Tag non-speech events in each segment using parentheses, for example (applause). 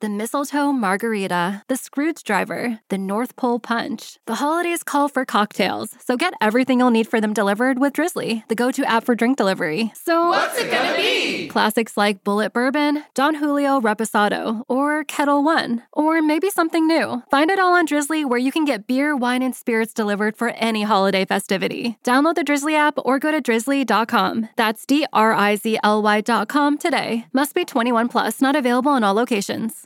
the mistletoe margarita, the Scrooge driver, the North Pole punch. The holidays call for cocktails, so get everything you'll need for them delivered with Drizzly, the go to app for drink delivery. So, what's it gonna be? Classics like Bullet Bourbon, Don Julio Reposado, or Kettle One, or maybe something new. Find it all on Drizzly where you can get beer, wine, and spirits delivered for any holiday festivity. Download the Drizzly app or go to drizzly.com. That's D R I Z L Y.com today. Must be 21 plus, not available in all locations.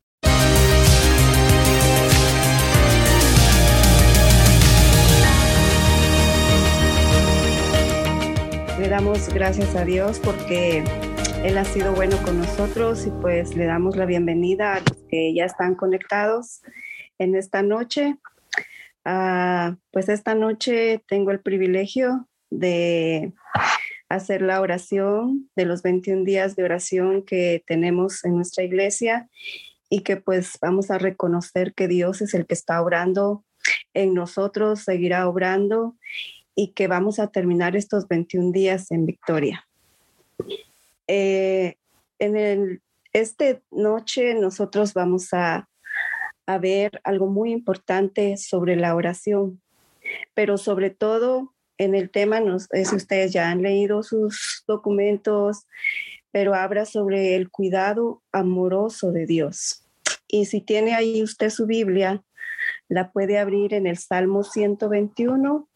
Le damos gracias a Dios porque Él ha sido bueno con nosotros y pues le damos la bienvenida a los que ya están conectados en esta noche. Ah, pues esta noche tengo el privilegio de hacer la oración de los 21 días de oración que tenemos en nuestra iglesia y que pues vamos a reconocer que Dios es el que está obrando en nosotros, seguirá obrando y que vamos a terminar estos 21 días en victoria. Eh, en el, esta noche nosotros vamos a, a ver algo muy importante sobre la oración, pero sobre todo en el tema, no sé si ustedes ya han leído sus documentos, pero habla sobre el cuidado amoroso de Dios. Y si tiene ahí usted su Biblia, la puede abrir en el Salmo 121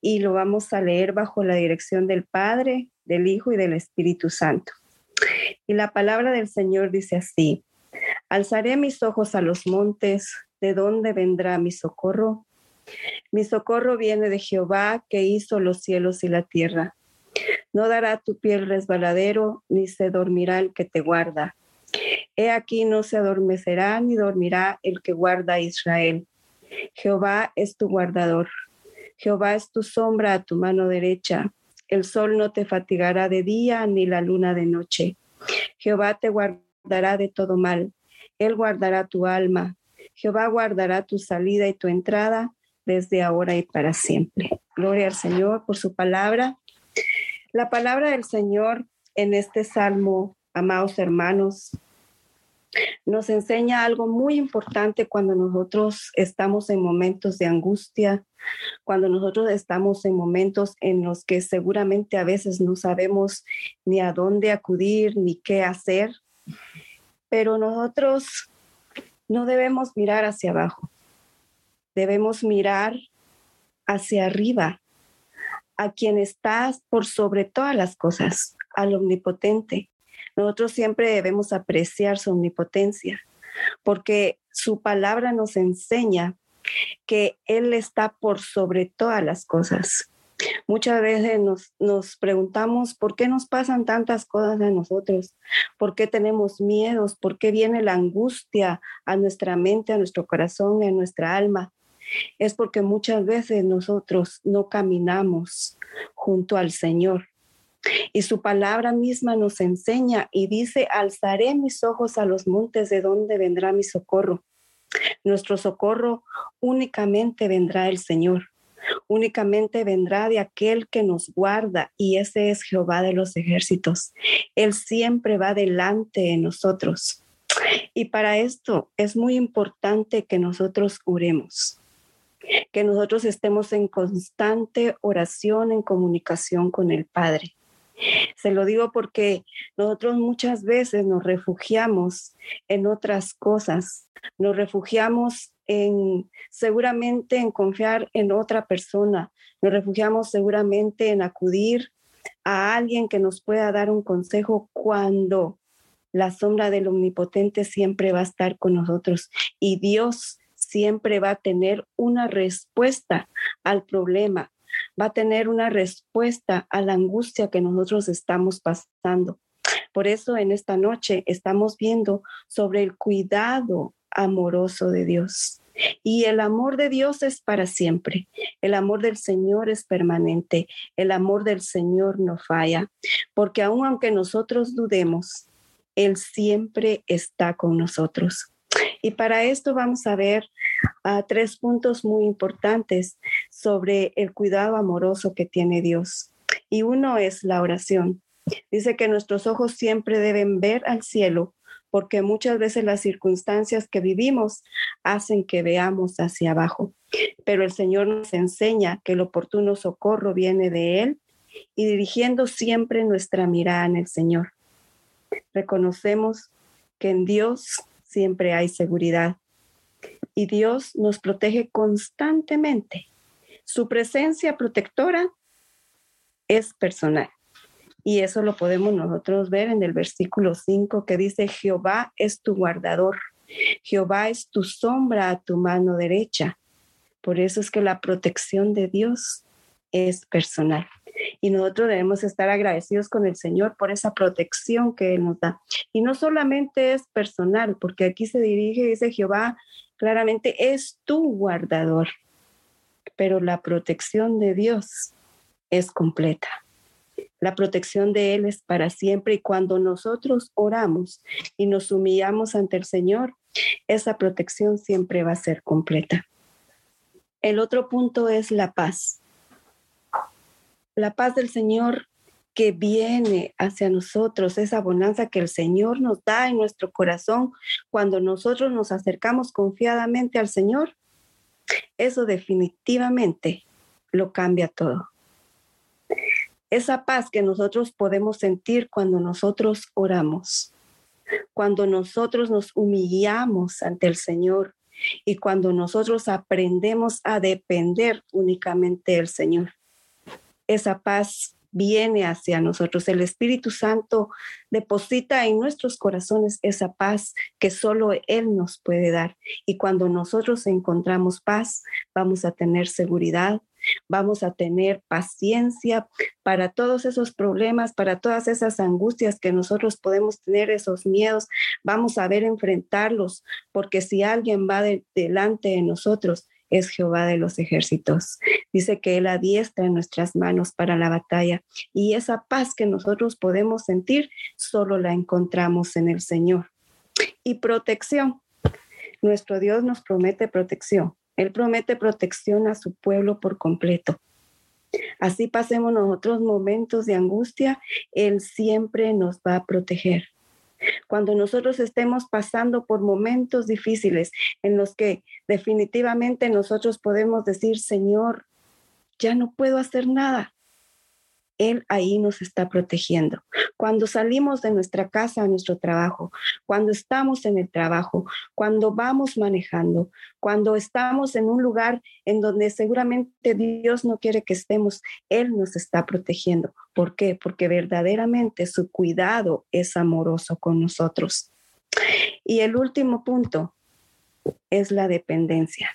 y lo vamos a leer bajo la dirección del Padre, del Hijo y del Espíritu Santo. Y la palabra del Señor dice así, alzaré mis ojos a los montes, ¿de dónde vendrá mi socorro? Mi socorro viene de Jehová que hizo los cielos y la tierra. No dará tu piel resbaladero, ni se dormirá el que te guarda. He aquí no se adormecerá ni dormirá el que guarda a Israel. Jehová es tu guardador. Jehová es tu sombra a tu mano derecha. El sol no te fatigará de día ni la luna de noche. Jehová te guardará de todo mal. Él guardará tu alma. Jehová guardará tu salida y tu entrada desde ahora y para siempre. Gloria al Señor por su palabra. La palabra del Señor en este salmo, amados hermanos, nos enseña algo muy importante cuando nosotros estamos en momentos de angustia, cuando nosotros estamos en momentos en los que seguramente a veces no sabemos ni a dónde acudir ni qué hacer, pero nosotros no debemos mirar hacia abajo, debemos mirar hacia arriba, a quien está por sobre todas las cosas, al omnipotente, nosotros siempre debemos apreciar su omnipotencia, porque su palabra nos enseña que Él está por sobre todas las cosas. Muchas veces nos, nos, preguntamos por qué nos pasan tantas cosas a nosotros, por qué tenemos miedos, por qué viene la angustia a nuestra mente, a nuestro corazón, a nuestra alma. Es porque muchas veces nosotros no caminamos junto al Señor. Y su palabra misma nos enseña y dice, alzaré mis ojos a los montes de donde vendrá mi socorro. Nuestro socorro únicamente vendrá el Señor, únicamente vendrá de aquel que nos guarda y ese es Jehová de los ejércitos. Él siempre va delante de nosotros. Y para esto es muy importante que nosotros oremos, que nosotros estemos en constante oración, en comunicación con el Padre. (laughs) Se lo digo porque nosotros muchas veces nos refugiamos en otras cosas, nos refugiamos en seguramente en confiar en otra persona, nos refugiamos seguramente en acudir a alguien que nos pueda dar un consejo cuando la sombra del omnipotente siempre va a estar con nosotros y Dios siempre va a tener una respuesta al problema, va a tener una respuesta a la angustia que nosotros estamos pasando. Por eso en esta noche estamos viendo sobre el cuidado amoroso de Dios. Y el amor de Dios es para siempre. El amor del Señor es permanente. El amor del Señor no falla. Porque aun aunque nosotros dudemos, Él siempre está con nosotros. Y para esto vamos a ver uh, tres puntos muy importantes sobre el cuidado amoroso que tiene Dios. Y uno es la oración. Dice que nuestros ojos siempre deben ver al cielo porque muchas veces las circunstancias que vivimos hacen que veamos hacia abajo. Pero el Señor nos enseña que el oportuno socorro viene de Él y dirigiendo siempre nuestra mirada en el Señor. Reconocemos que en Dios siempre hay seguridad y Dios nos protege constantemente. Su presencia protectora es personal. Y eso lo podemos nosotros ver en el versículo 5 que dice, Jehová es tu guardador, Jehová es tu sombra a tu mano derecha. Por eso es que la protección de Dios es personal. Y nosotros debemos estar agradecidos con el Señor por esa protección que Él nos da. Y no solamente es personal, porque aquí se dirige, dice Jehová, claramente es tu guardador, pero la protección de Dios es completa. La protección de Él es para siempre y cuando nosotros oramos y nos humillamos ante el Señor, esa protección siempre va a ser completa. El otro punto es la paz. La paz del Señor que viene hacia nosotros, esa bonanza que el Señor nos da en nuestro corazón cuando nosotros nos acercamos confiadamente al Señor, eso definitivamente lo cambia todo esa paz que nosotros podemos sentir cuando nosotros oramos, cuando nosotros nos humillamos ante el Señor y cuando nosotros aprendemos a depender únicamente del Señor. Esa paz viene hacia nosotros. El Espíritu Santo deposita en nuestros corazones esa paz que solo Él nos puede dar. Y cuando nosotros encontramos paz, vamos a tener seguridad, vamos a tener paciencia para todos esos problemas, para todas esas angustias que nosotros podemos tener, esos miedos, vamos a ver enfrentarlos, porque si alguien va delante de nosotros, es Jehová de los ejércitos. Dice que Él adiestra en nuestras manos para la batalla y esa paz que nosotros podemos sentir solo la encontramos en el Señor. Y protección. Nuestro Dios nos promete protección. Él promete protección a su pueblo por completo. Así pasemos nosotros momentos de angustia, Él siempre nos va a proteger. Cuando nosotros estemos pasando por momentos difíciles en los que definitivamente nosotros podemos decir, Señor, ya no puedo hacer nada. Él ahí nos está protegiendo. Cuando salimos de nuestra casa a nuestro trabajo, cuando estamos en el trabajo, cuando vamos manejando, cuando estamos en un lugar en donde seguramente Dios no quiere que estemos, Él nos está protegiendo. ¿Por qué? Porque verdaderamente su cuidado es amoroso con nosotros. Y el último punto es la dependencia.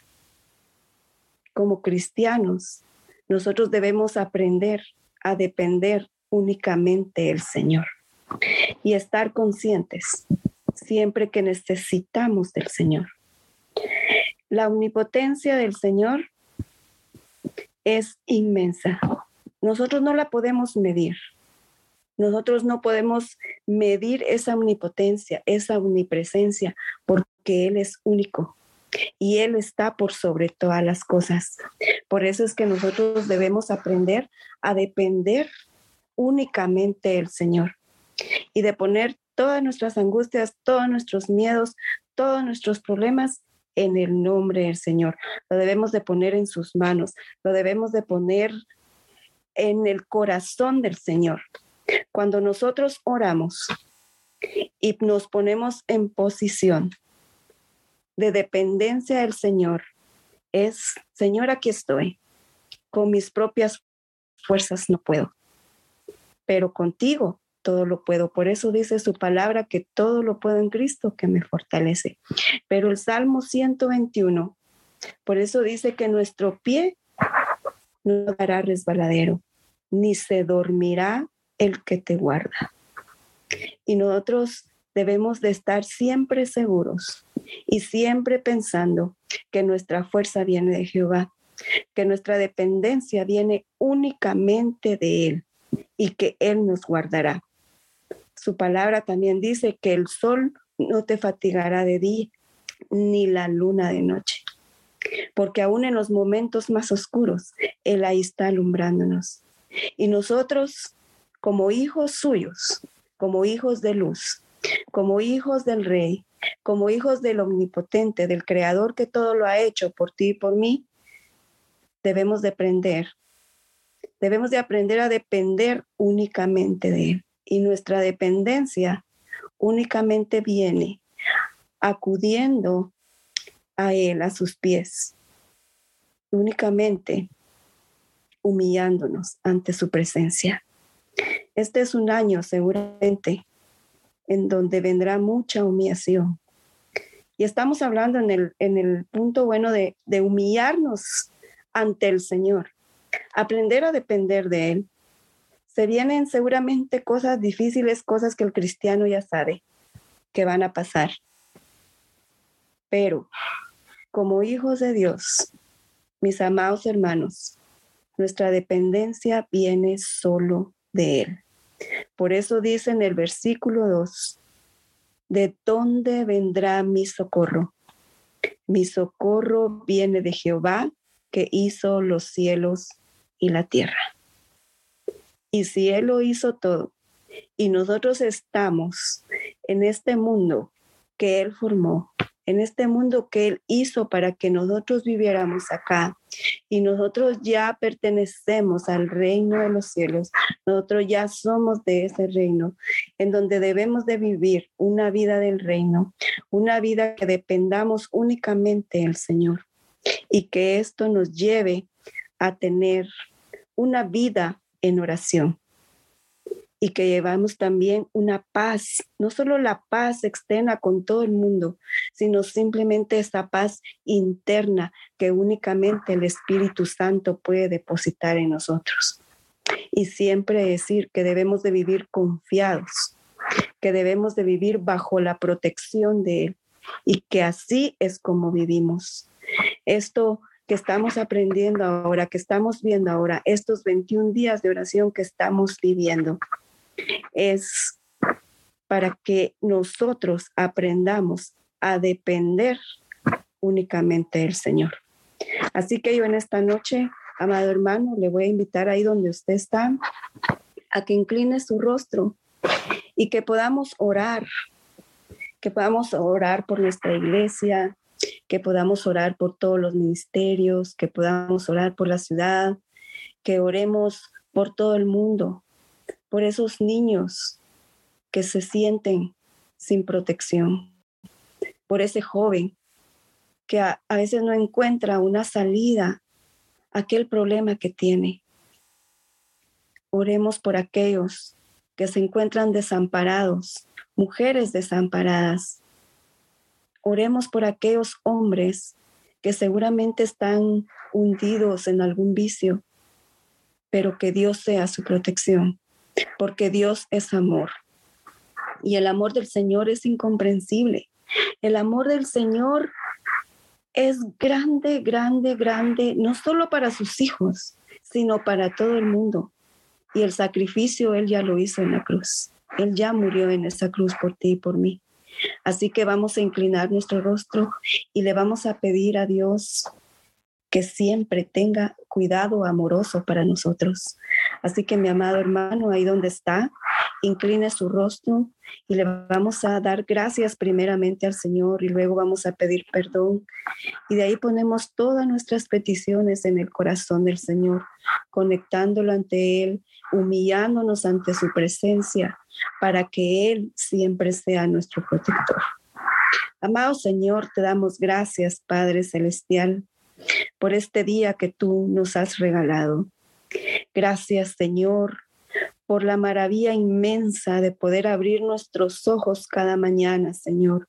Como cristianos, nosotros debemos aprender a depender únicamente del Señor y estar conscientes siempre que necesitamos del Señor. La omnipotencia del Señor es inmensa. Nosotros no la podemos medir. Nosotros no podemos medir esa omnipotencia, esa omnipresencia, porque Él es único y Él está por sobre todas las cosas. Por eso es que nosotros debemos aprender a depender únicamente del Señor y de poner todas nuestras angustias, todos nuestros miedos, todos nuestros problemas en el nombre del Señor. Lo debemos de poner en sus manos, lo debemos de poner en el corazón del Señor. Cuando nosotros oramos y nos ponemos en posición de dependencia del Señor es, Señor, aquí estoy. Con mis propias fuerzas no puedo, pero contigo todo lo puedo. Por eso dice su palabra que todo lo puedo en Cristo que me fortalece. Pero el Salmo 121, por eso dice que nuestro pie no dará resbaladero, ni se dormirá el que te guarda. Y nosotros debemos de estar siempre seguros y siempre pensando que nuestra fuerza viene de Jehová, que nuestra dependencia viene únicamente de Él y que Él nos guardará. Su palabra también dice que el sol no te fatigará de día ni la luna de noche, porque aún en los momentos más oscuros, Él ahí está alumbrándonos. Y nosotros, como hijos suyos, como hijos de luz, como hijos del Rey, como hijos del Omnipotente, del Creador que todo lo ha hecho por ti y por mí, debemos de aprender. Debemos de aprender a depender únicamente de Él. Y nuestra dependencia únicamente viene acudiendo a Él, a sus pies, únicamente humillándonos ante su presencia. Este es un año seguramente en donde vendrá mucha humillación. Y estamos hablando en el, en el punto bueno de, de humillarnos ante el Señor, aprender a depender de Él. Se vienen seguramente cosas difíciles, cosas que el cristiano ya sabe que van a pasar. Pero como hijos de Dios, mis amados hermanos, nuestra dependencia viene solo de Él. Por eso dice en el versículo 2, ¿de dónde vendrá mi socorro? Mi socorro viene de Jehová que hizo los cielos y la tierra. Y si Él lo hizo todo y nosotros estamos en este mundo que Él formó, en este mundo que Él hizo para que nosotros viviéramos acá. Y nosotros ya pertenecemos al reino de los cielos. Nosotros ya somos de ese reino, en donde debemos de vivir una vida del reino, una vida que dependamos únicamente del Señor. Y que esto nos lleve a tener una vida en oración y que llevamos también una paz, no solo la paz externa con todo el mundo, sino simplemente esa paz interna que únicamente el Espíritu Santo puede depositar en nosotros. Y siempre decir que debemos de vivir confiados, que debemos de vivir bajo la protección de Él y que así es como vivimos. Esto que estamos aprendiendo ahora, que estamos viendo ahora, estos 21 días de oración que estamos viviendo, es para que nosotros aprendamos a depender únicamente del Señor. Así que yo en esta noche, amado hermano, le voy a invitar ahí donde usted está a que incline su rostro y que podamos orar, que podamos orar por nuestra iglesia, que podamos orar por todos los ministerios, que podamos orar por la ciudad, que oremos por todo el mundo, por esos niños que se sienten sin protección, por ese joven que a, veces no encuentra una salida a aquel problema que tiene. Oremos por aquellos que se encuentran desamparados, mujeres desamparadas. Oremos por aquellos hombres que seguramente están hundidos en algún vicio, pero que Dios sea su protección porque Dios es amor. Y el amor del Señor es incomprensible. El amor del Señor es grande, grande, grande, no solo para sus hijos, sino para todo el mundo. Y el sacrificio Él ya lo hizo en la cruz. Él ya murió en esa cruz por ti y por mí. Así que vamos a inclinar nuestro rostro y le vamos a pedir a Dios que siempre tenga cuidado amoroso para nosotros. Así que mi amado hermano, ahí donde está, incline su rostro y le vamos a dar gracias primeramente al Señor y luego vamos a pedir perdón. Y de ahí ponemos todas nuestras peticiones en el corazón del Señor, conectándolo ante Él, humillándonos ante su presencia para que Él siempre sea nuestro protector. Amado Señor, te damos gracias, Padre Celestial, por este día que tú nos has regalado. Gracias, Señor, por la maravilla inmensa de poder abrir nuestros ojos cada mañana, Señor,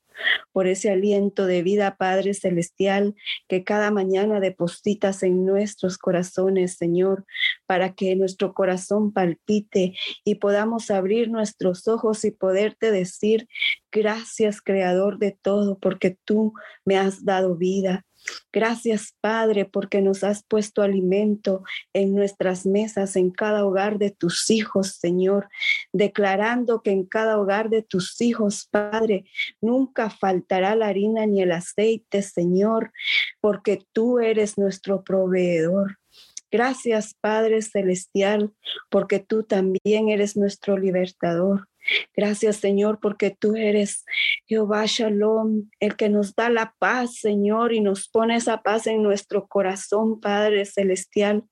por ese aliento de vida, Padre Celestial, que cada mañana depositas en nuestros corazones, Señor, para que nuestro corazón palpite y podamos abrir nuestros ojos y poderte decir, gracias, Creador de todo, porque tú me has dado vida. Gracias, Padre, porque nos has puesto alimento en nuestras mesas, en cada hogar de tus hijos, Señor, declarando que en cada hogar de tus hijos, Padre, nunca faltará la harina ni el aceite, Señor, porque tú eres nuestro proveedor. Gracias, Padre Celestial, porque tú también eres nuestro libertador. Gracias, Señor, porque tú eres Jehová Shalom, el que nos da la paz, Señor, y nos pone esa paz en nuestro corazón, Padre Celestial.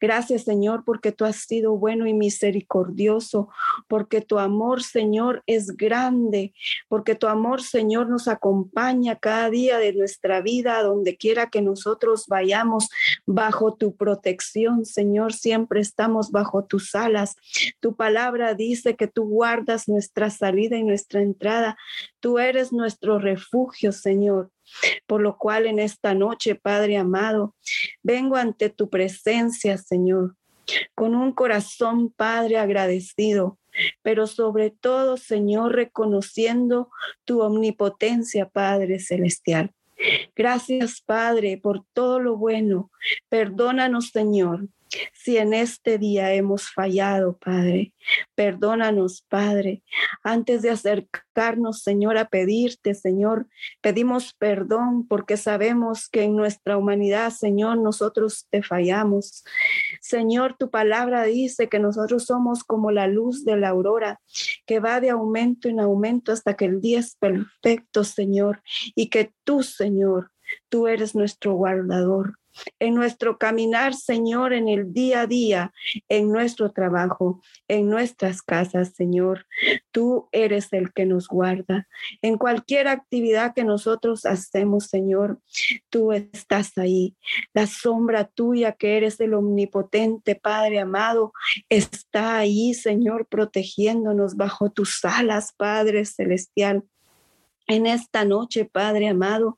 Gracias, Señor, porque tú has sido bueno y misericordioso, porque tu amor, Señor, es grande, porque tu amor, Señor, nos acompaña cada día de nuestra vida, donde quiera que nosotros vayamos, bajo tu protección, Señor, siempre estamos bajo tus alas. Tu palabra dice que tú guardas nuestra salida y nuestra entrada. Tú eres nuestro refugio, Señor. Por lo cual en esta noche, Padre amado, vengo ante tu presencia, Señor, con un corazón, Padre, agradecido, pero sobre todo, Señor, reconociendo tu omnipotencia, Padre Celestial. Gracias, Padre, por todo lo bueno. Perdónanos, Señor, si en este día hemos fallado, Padre, perdónanos, Padre. Antes de acercarnos, Señor, a pedirte, Señor, pedimos perdón porque sabemos que en nuestra humanidad, Señor, nosotros te fallamos. Señor, tu palabra dice que nosotros somos como la luz de la aurora, que va de aumento en aumento hasta que el día es perfecto, Señor, y que tú, Señor, tú eres nuestro guardador en nuestro caminar, Señor, en el día a día, en nuestro trabajo, en nuestras casas, Señor. Tú eres el que nos guarda. En cualquier actividad que nosotros hacemos, Señor, tú estás ahí. La sombra tuya, que eres el omnipotente Padre amado, está ahí, Señor, protegiéndonos bajo tus alas, Padre celestial. En esta noche, Padre amado,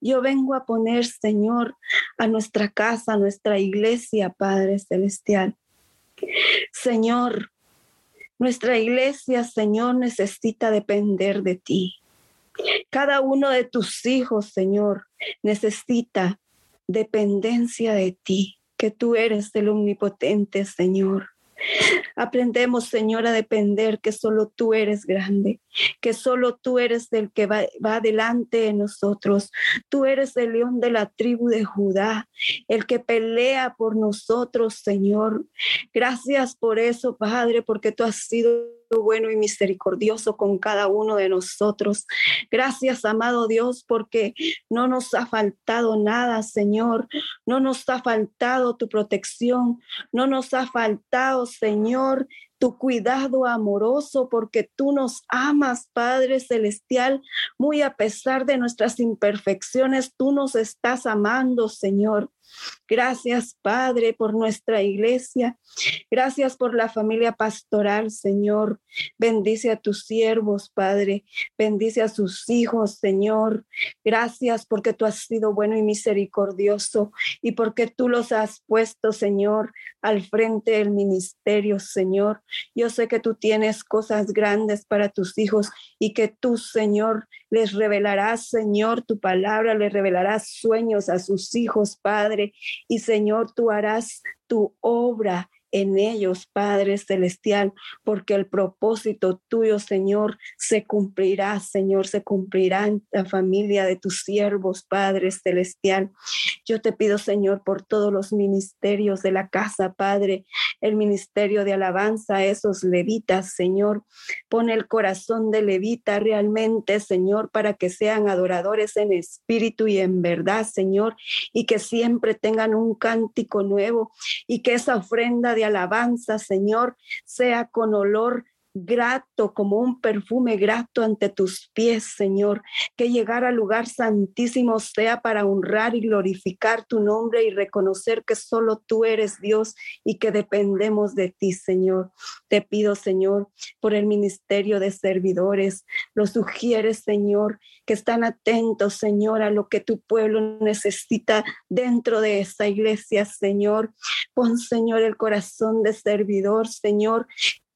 yo vengo a poner, Señor, a nuestra casa, a nuestra iglesia, Padre Celestial. Señor, nuestra iglesia, Señor, necesita depender de ti. Cada uno de tus hijos, Señor, necesita dependencia de ti, que tú eres el omnipotente, Señor. Aprendemos, Señor, a depender que solo tú eres grande, que solo tú eres el que va, va delante de nosotros. Tú eres el león de la tribu de Judá, el que pelea por nosotros, Señor. Gracias por eso, Padre, porque tú has sido bueno y misericordioso con cada uno de nosotros. Gracias, amado Dios, porque no nos ha faltado nada, Señor. No nos ha faltado tu protección. No nos ha faltado, Señor, tu cuidado amoroso, porque tú nos amas, Padre Celestial, muy a pesar de nuestras imperfecciones, tú nos estás amando, Señor. Gracias, Padre, por nuestra iglesia. Gracias por la familia pastoral, Señor. Bendice a tus siervos, Padre. Bendice a sus hijos, Señor. Gracias porque tú has sido bueno y misericordioso y porque tú los has puesto, Señor, al frente del ministerio, Señor. Yo sé que tú tienes cosas grandes para tus hijos y que tú, Señor, les revelarás, Señor, tu palabra, les revelarás sueños a sus hijos, Padre. Y Señor, tú harás tu obra en ellos, Padre Celestial, porque el propósito tuyo, Señor, se cumplirá, Señor, se cumplirá en la familia de tus siervos, Padre Celestial. Yo te pido, Señor, por todos los ministerios de la casa, Padre, el ministerio de alabanza, esos levitas, Señor. Pone el corazón de levita realmente, Señor, para que sean adoradores en espíritu y en verdad, Señor, y que siempre tengan un cántico nuevo y que esa ofrenda de alabanza, Señor, sea con olor grato, como un perfume grato ante tus pies, Señor. Que llegar al lugar santísimo sea para honrar y glorificar tu nombre y reconocer que solo tú eres Dios y que dependemos de ti, Señor. Te pido, Señor, por el ministerio de servidores. Los sugieres, Señor, que están atentos, Señor, a lo que tu pueblo necesita dentro de esta iglesia, Señor. Pon, Señor, el corazón de servidor, Señor,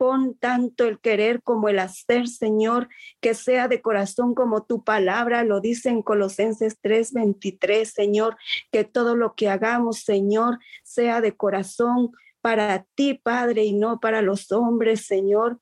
Pon tanto el querer como el hacer, Señor, que sea de corazón como tu palabra lo dice en Colosenses 3:23, Señor, que todo lo que hagamos, Señor, sea de corazón para ti, Padre, y no para los hombres, Señor.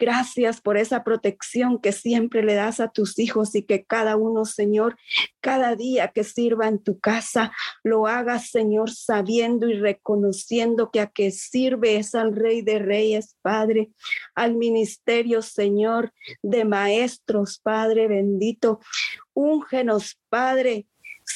Gracias por esa protección que siempre le das a tus hijos y que cada uno, Señor, cada día que sirva en tu casa, lo hagas, Señor, sabiendo y reconociendo que a que sirve es al Rey de Reyes, Padre, al ministerio, Señor, de maestros, Padre bendito. Úngenos, Padre,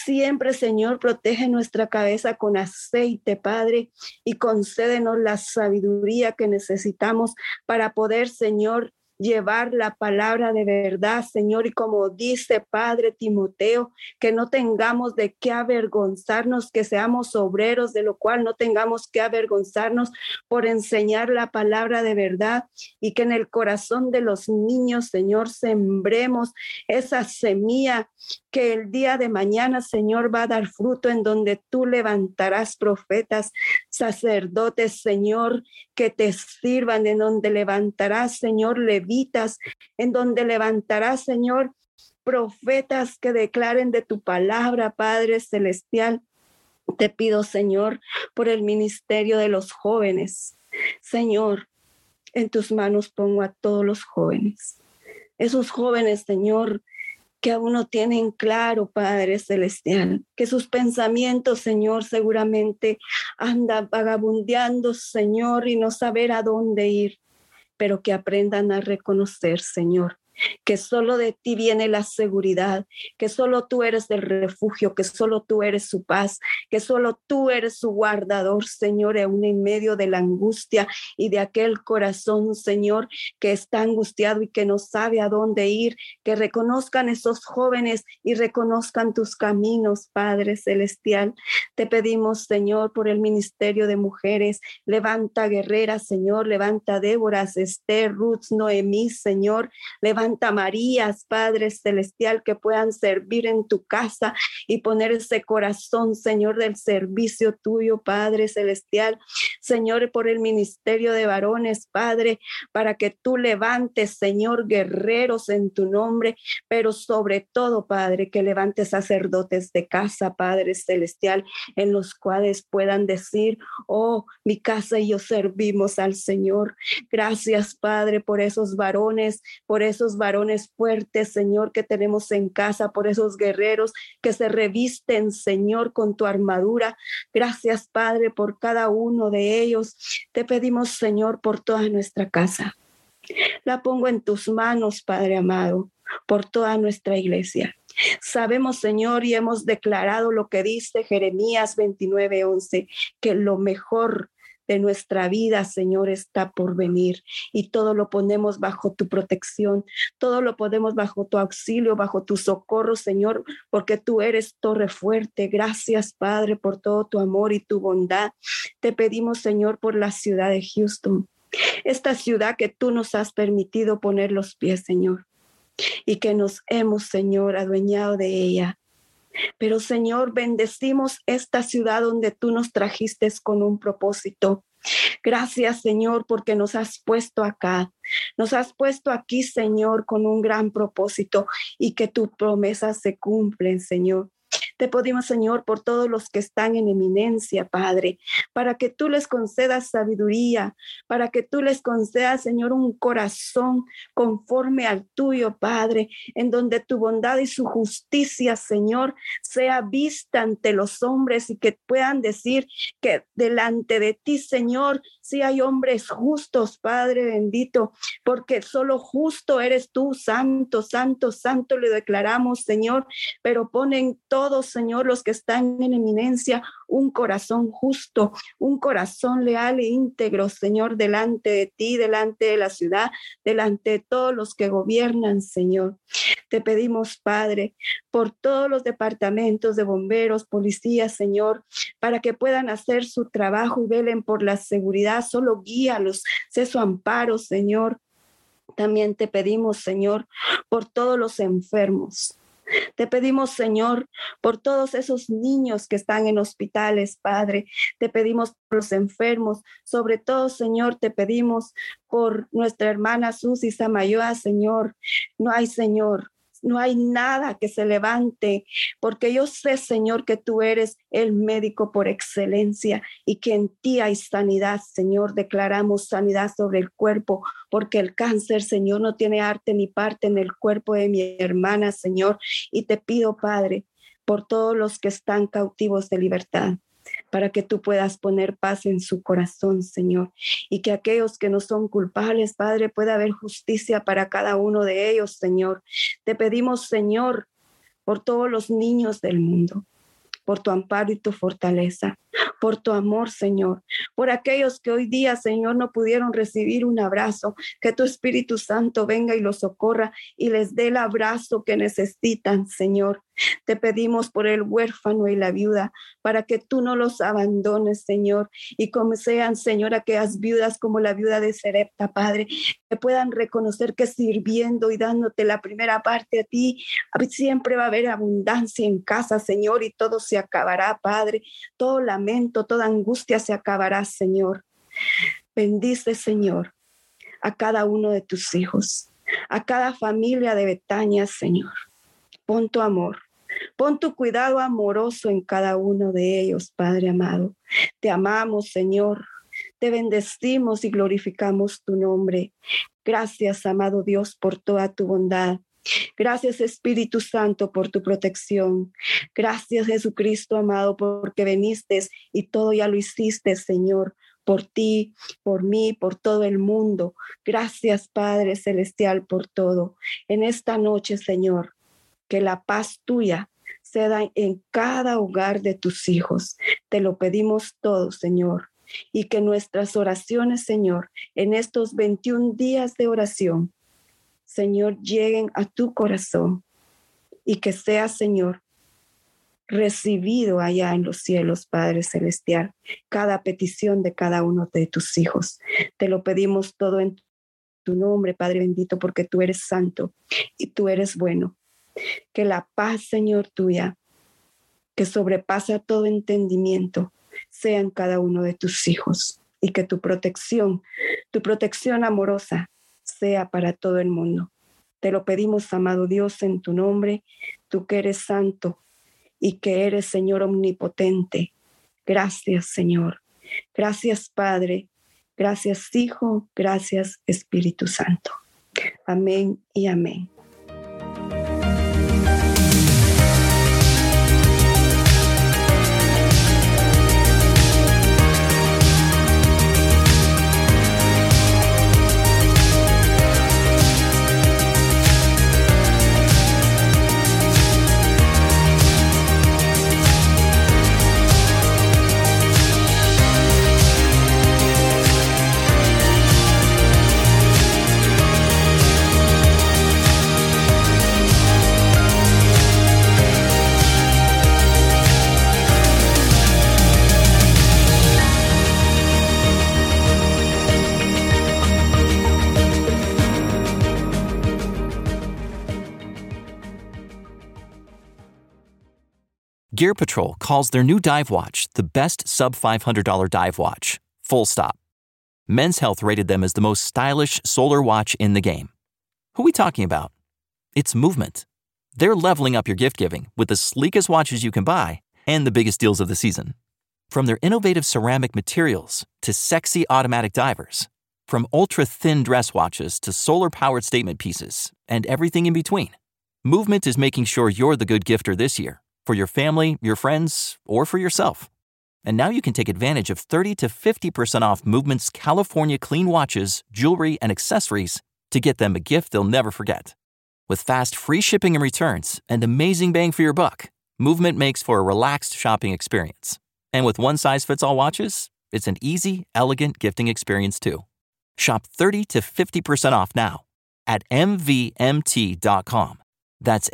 Siempre, Señor, protege nuestra cabeza con aceite, Padre, y concédenos la sabiduría que necesitamos para poder, Señor, llevar la palabra de verdad, Señor, y como dice Padre Timoteo, que no tengamos de qué avergonzarnos, que seamos obreros, de lo cual no tengamos que avergonzarnos por enseñar la palabra de verdad y que en el corazón de los niños, Señor, sembremos esa semilla que el día de mañana, Señor, va a dar fruto en donde tú levantarás profetas, sacerdotes, Señor, que te sirvan, en donde levantarás, Señor, levitas, en donde levantarás, Señor, profetas que declaren de tu palabra, Padre Celestial. Te pido, Señor, por el ministerio de los jóvenes. Señor, en tus manos pongo a todos los jóvenes. Esos jóvenes, Señor, que aún no tienen claro, Padre Celestial, que sus pensamientos, Señor, seguramente andan vagabundeando, Señor, y no saber a dónde ir, pero que aprendan a reconocer, Señor, que solo de ti viene la seguridad, que solo tú eres el refugio, que solo tú eres su paz, que solo tú eres su guardador, Señor, aún en medio de la angustia y de aquel corazón, Señor, que está angustiado y que no sabe a dónde ir, que reconozcan esos jóvenes y reconozcan tus caminos, Padre Celestial. Te pedimos, Señor, por el ministerio de mujeres, levanta guerreras, Señor, levanta Déboras, Esther, Ruth, Noemí, Señor, levanta Santa Marías, Padre Celestial, que puedan servir en tu casa y poner ese corazón, Señor, del servicio tuyo, Padre Celestial. Señor, por el ministerio de varones, Padre, para que tú levantes, Señor, guerreros en tu nombre, pero sobre todo, Padre, que levantes sacerdotes de casa, Padre Celestial, en los cuales puedan decir, oh, mi casa y yo servimos al Señor. Gracias, Padre, por esos varones, por esos varones fuertes, Señor, que tenemos en casa, por esos guerreros que se revisten, Señor, con tu armadura. Gracias, Padre, por cada uno de ellos. Te pedimos, Señor, por toda nuestra casa. La pongo en tus manos, Padre amado, por toda nuestra iglesia. Sabemos, Señor, y hemos declarado lo que dice Jeremías 29:11, que lo mejor de nuestra vida, Señor, está por venir y todo lo ponemos bajo tu protección, todo lo ponemos bajo tu auxilio, bajo tu socorro, Señor, porque tú eres torre fuerte. Gracias, Padre, por todo tu amor y tu bondad. Te pedimos, Señor, por la ciudad de Houston, esta ciudad que tú nos has permitido poner los pies, Señor, y que nos hemos, Señor, adueñado de ella. Pero Señor, bendecimos esta ciudad donde tú nos trajiste con un propósito. Gracias, Señor, porque nos has puesto acá. Nos has puesto aquí, Señor, con un gran propósito y que tus promesas se cumplen, Señor. Te pedimos, Señor, por todos los que están en eminencia, Padre, para que tú les concedas sabiduría, para que tú les concedas, Señor, un corazón conforme al tuyo, Padre, en donde tu bondad y su justicia, Señor, sea vista ante los hombres y que puedan decir que delante de ti, Señor, si hay hombres justos, Padre bendito, porque solo justo eres tú, santo, santo, santo, le declaramos, Señor, pero ponen todos Señor, los que están en eminencia, un corazón justo, un corazón leal e íntegro, Señor, delante de ti, delante de la ciudad, delante de todos los que gobiernan, Señor. Te pedimos, Padre, por todos los departamentos de bomberos, policías, Señor, para que puedan hacer su trabajo y velen por la seguridad. Solo guíalos, sé su amparo, Señor. También te pedimos, Señor, por todos los enfermos. Te pedimos, Señor, por todos esos niños que están en hospitales, Padre. Te pedimos por los enfermos. Sobre todo, Señor, te pedimos por nuestra hermana Susi Samayoa, Señor. No hay, Señor, no hay nada que se levante, porque yo sé, Señor, que tú eres el médico por excelencia y que en ti hay sanidad, Señor. Declaramos sanidad sobre el cuerpo, porque el cáncer, Señor, no tiene arte ni parte en el cuerpo de mi hermana, Señor. Y te pido, Padre, por todos los que están cautivos de libertad para que tú puedas poner paz en su corazón, Señor, y que aquellos que no son culpables, Padre, pueda haber justicia para cada uno de ellos, Señor. Te pedimos, Señor, por todos los niños del mundo, por tu amparo y tu fortaleza, por tu amor, Señor, por aquellos que hoy día, Señor, no pudieron recibir un abrazo, que tu Espíritu Santo venga y los socorra y les dé el abrazo que necesitan, Señor. Te pedimos por el huérfano y la viuda, para que tú no los abandones, Señor, y como sean, Señor, aquellas viudas como la viuda de Serepta, Padre, que puedan reconocer que sirviendo y dándote la primera parte a ti, siempre va a haber abundancia en casa, Señor, y todo se acabará, Padre. Todo toda angustia se acabará, Señor. Bendice, Señor, a cada uno de tus hijos, a cada familia de Betania, Señor. Pon tu amor, Pon tu cuidado amoroso en cada uno de ellos, Padre amado. Te amamos, Señor. Te bendecimos y glorificamos tu nombre. Gracias, amado Dios, por toda tu bondad. Gracias Espíritu Santo por tu protección. Gracias Jesucristo amado porque viniste y todo ya lo hiciste, Señor, por ti, por mí, por todo el mundo. Gracias Padre Celestial por todo. En esta noche, Señor, que la paz tuya se da en cada hogar de tus hijos. Te lo pedimos todo, Señor. Y que nuestras oraciones, Señor, en estos 21 días de oración, Señor, lleguen a tu corazón y que sea, Señor, recibido allá en los cielos, Padre Celestial, cada petición de cada uno de tus hijos. Te lo pedimos todo en tu nombre, Padre bendito, porque tú eres santo y tú eres bueno. Que la paz, Señor, tuya, que sobrepasa todo entendimiento, sea en cada uno de tus hijos y que tu protección, tu protección amorosa, sea para todo el mundo. Te lo pedimos, amado Dios, en tu nombre, tú que eres santo y que eres, Señor, omnipotente. Gracias, Señor. Gracias, Padre. Gracias, Hijo. Gracias, Espíritu Santo. Amén y amén. Gear Patrol calls their new dive watch the best sub $500 dive watch. Full stop. Men's Health rated them as the most stylish solar watch in the game. Who are we talking about? It's Movement. They're leveling up your gift giving with the sleekest watches you can buy and the biggest deals of the season. From their innovative ceramic materials to sexy automatic divers, from ultra thin dress watches to solar powered statement pieces, and everything in between, Movement is making sure you're the good gifter this year for your family, your friends, or for yourself. And now you can take advantage of 30 to 50% off Movement's California clean watches, jewelry, and accessories to get them a gift they'll never forget. With fast free shipping and returns and amazing bang for your buck, Movement makes for a relaxed shopping experience. And with one size fits all watches, it's an easy, elegant gifting experience too. Shop 30 to 50% off now at MVMT.com. That's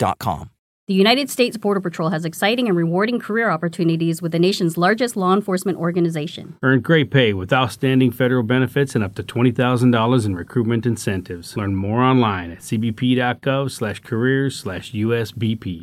MVMT.com. The United States Border Patrol has exciting and rewarding career opportunities with the nation's largest law enforcement organization. Earn great pay with outstanding federal benefits and up to $20,000 in recruitment incentives. Learn more online at cbp.gov slash careers slash USBP.